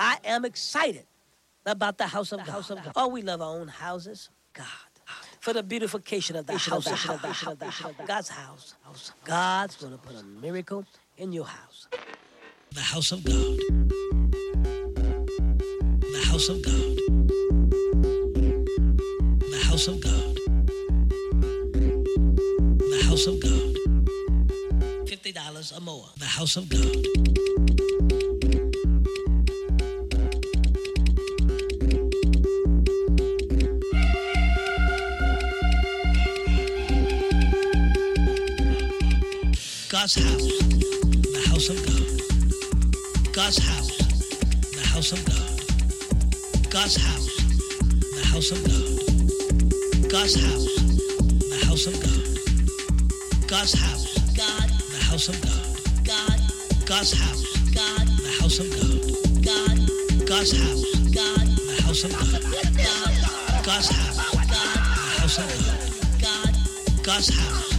I am excited about the house of God. Oh, we love our own houses. God. For the beautification of the house, of the house, of the house, God's house. God's going to put a miracle in your house. The house of God. The house of God. The house of God. The house of God. $50 or more. The house of God. God's house, the house of God. God's house, the house of God. God's house, the house of God. God's house, the house of God. God's house, God, the house of God. God, God's house, God, the house of God. God, God's house, God, the house of God. God, God's house, God, the house of God. God, God's house.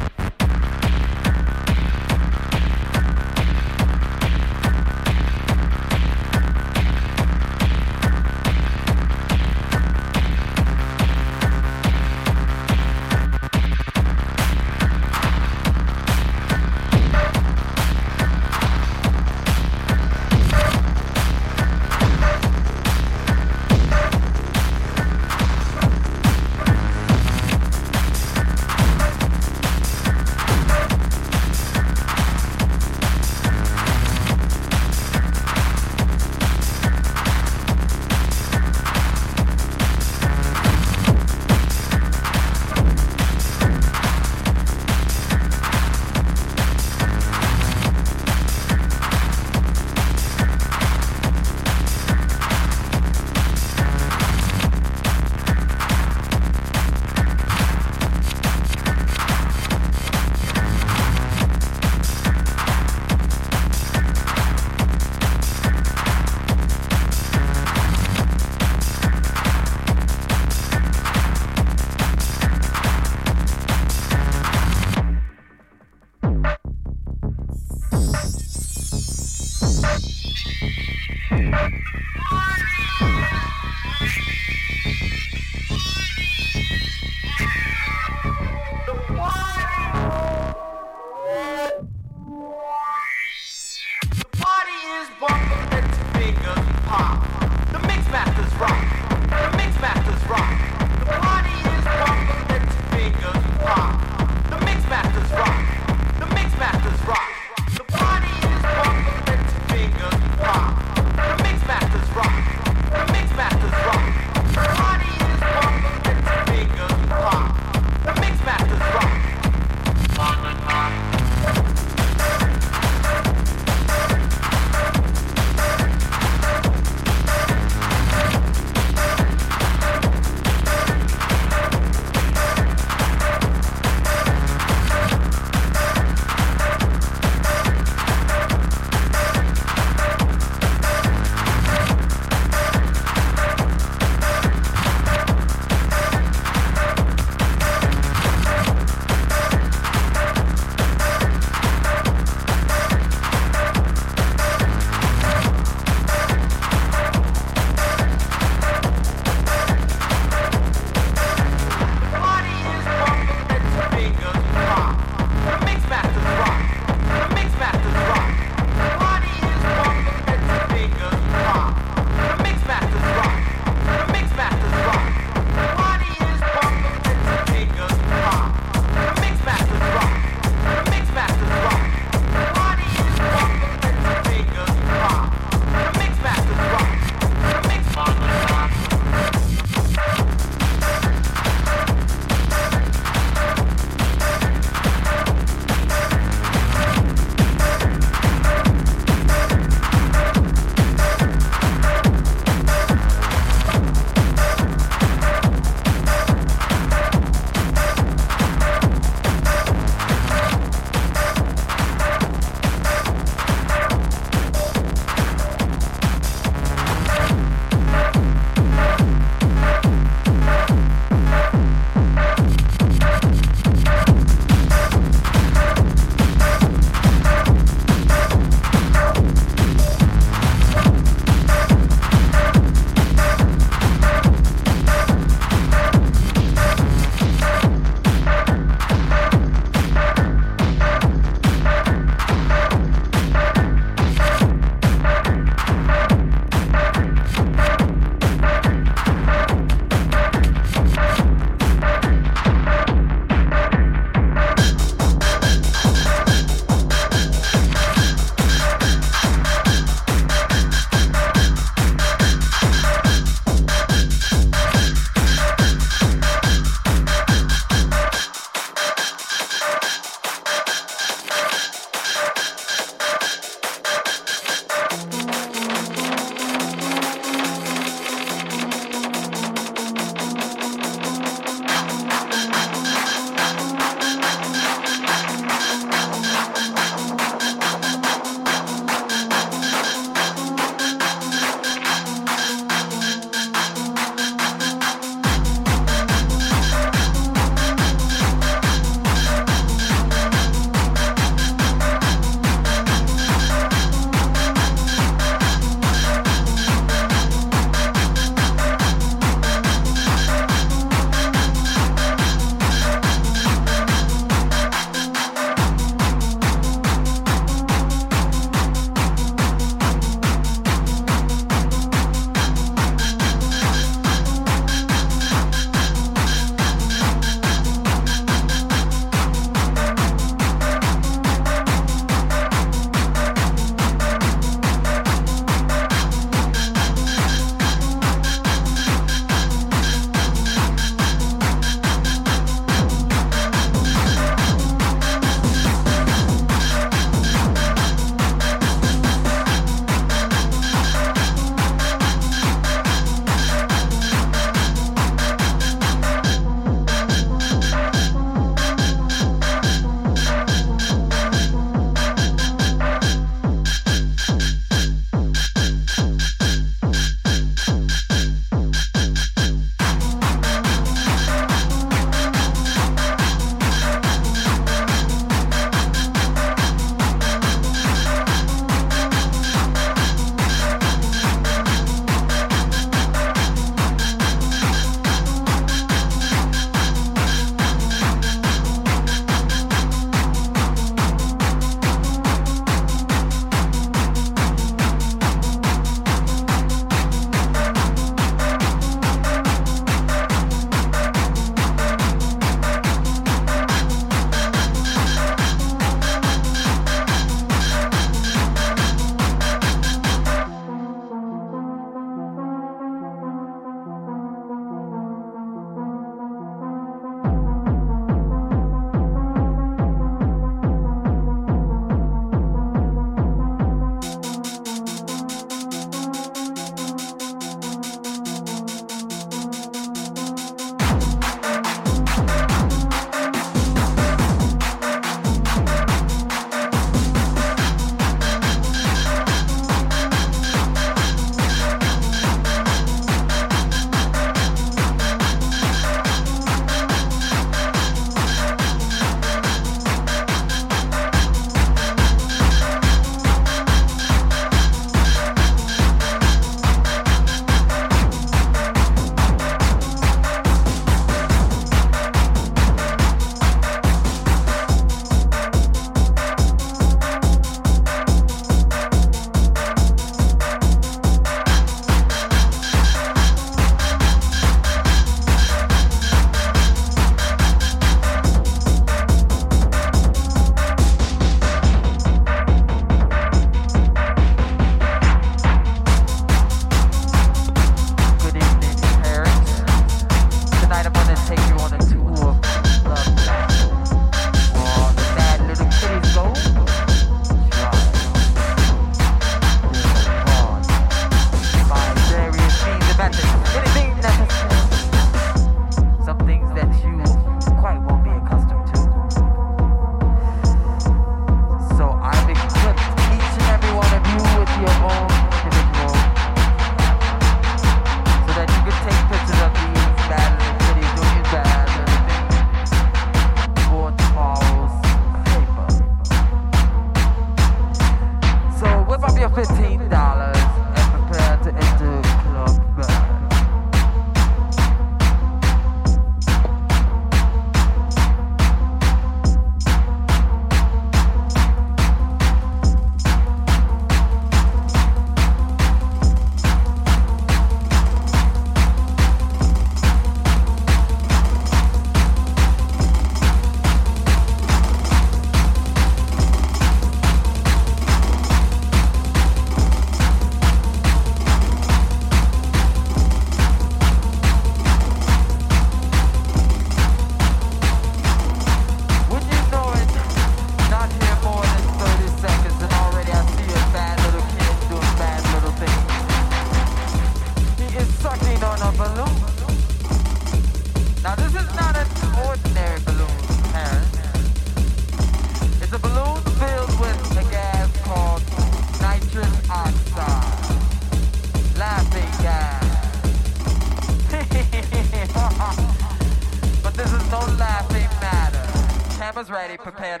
Cameras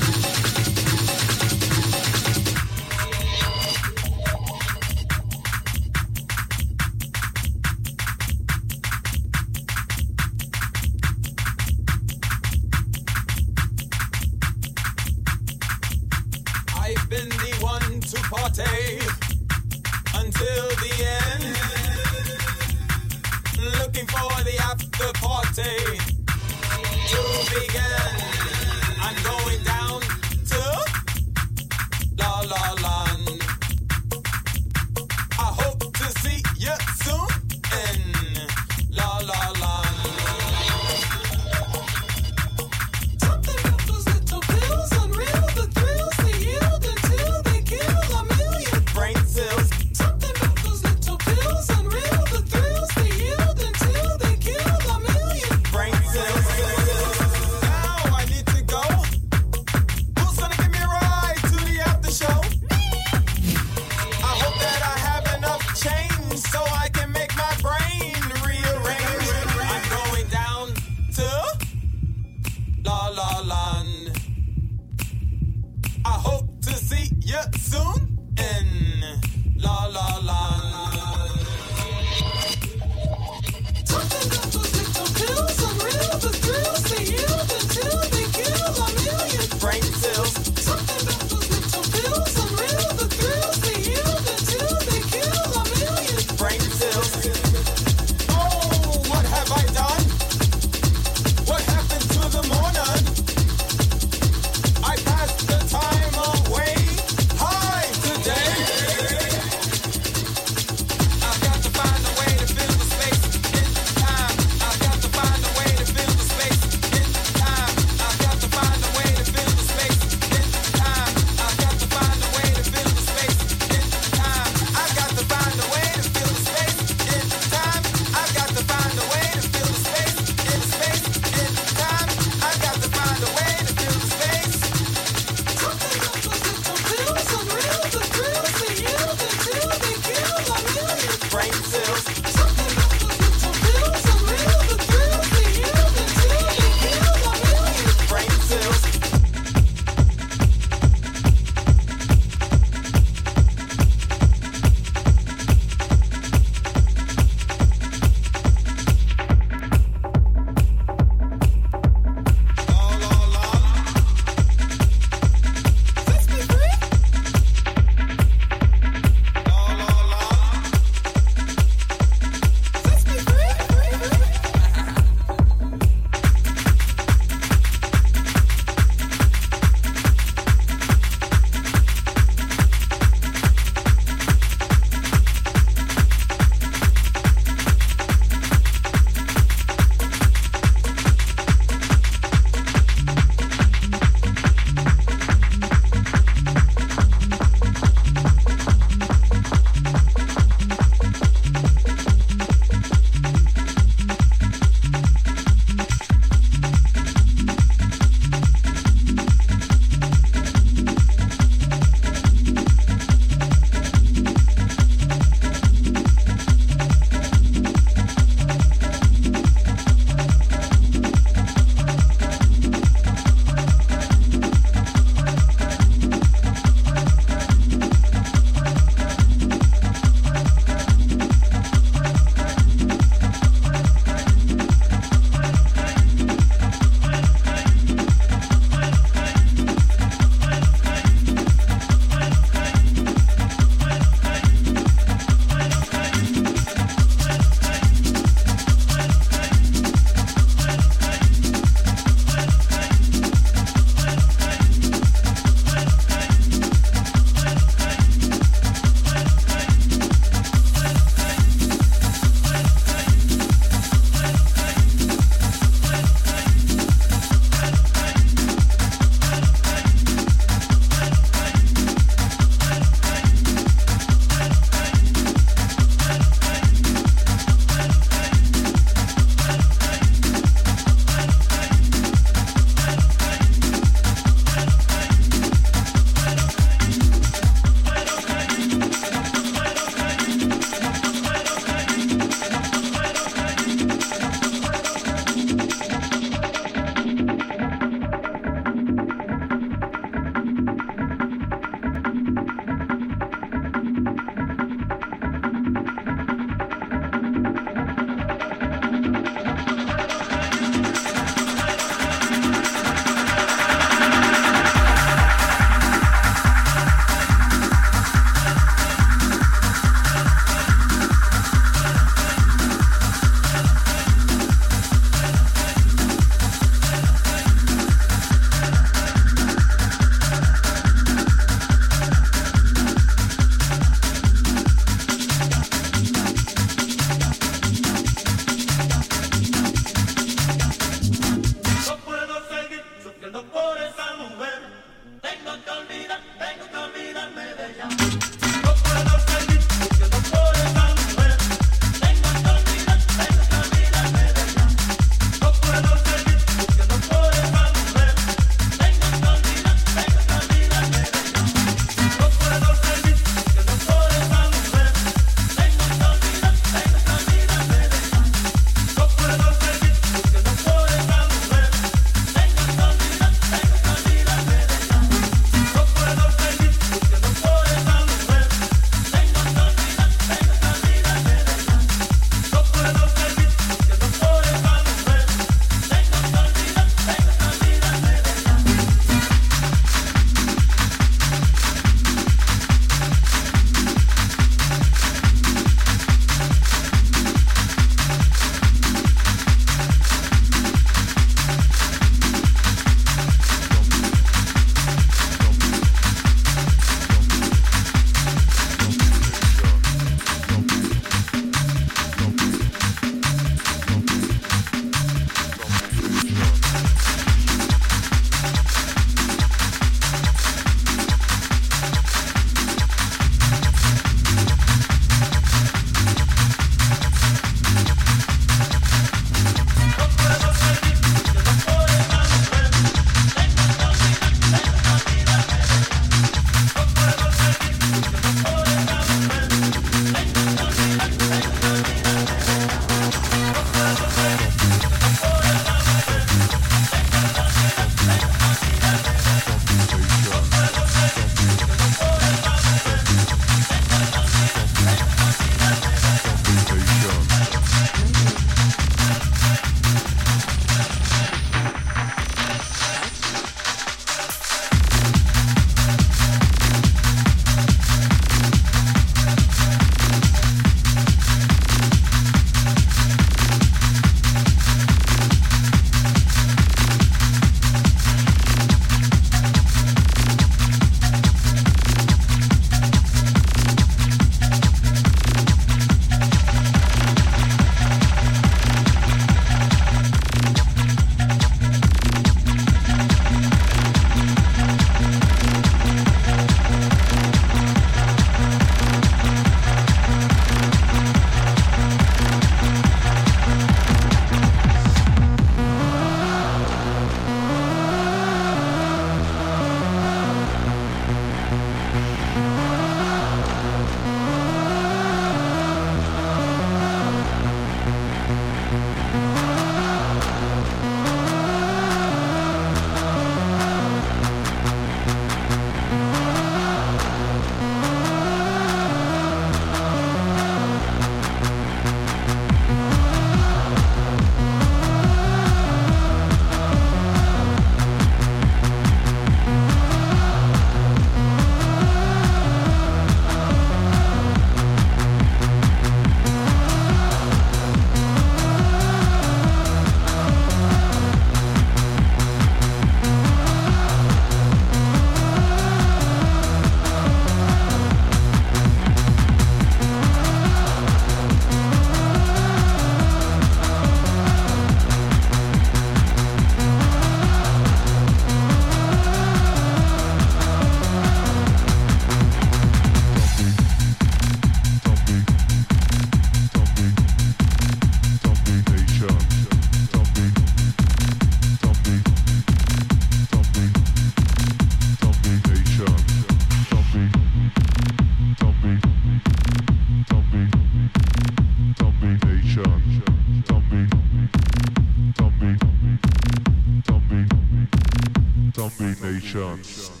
Zombie Nations.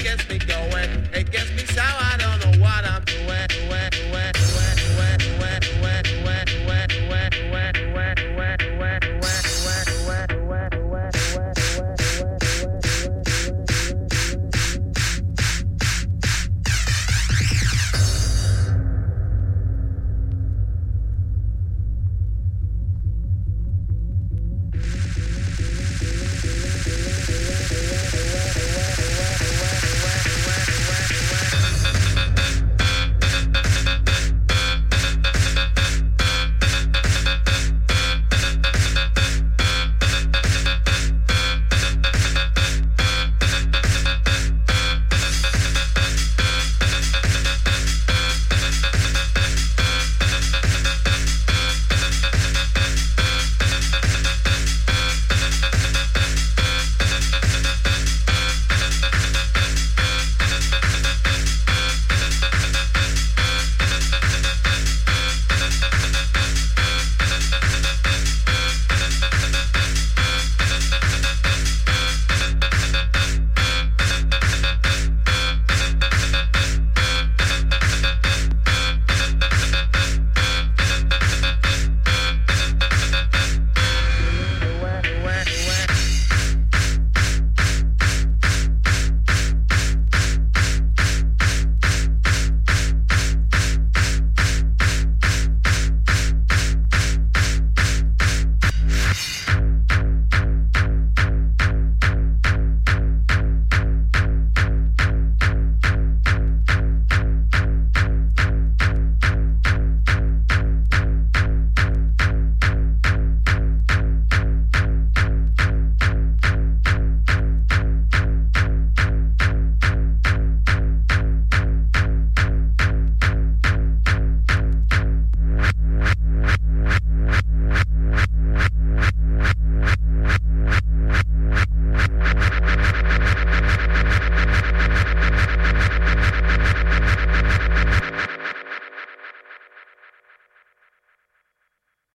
it gets me going, it gets me.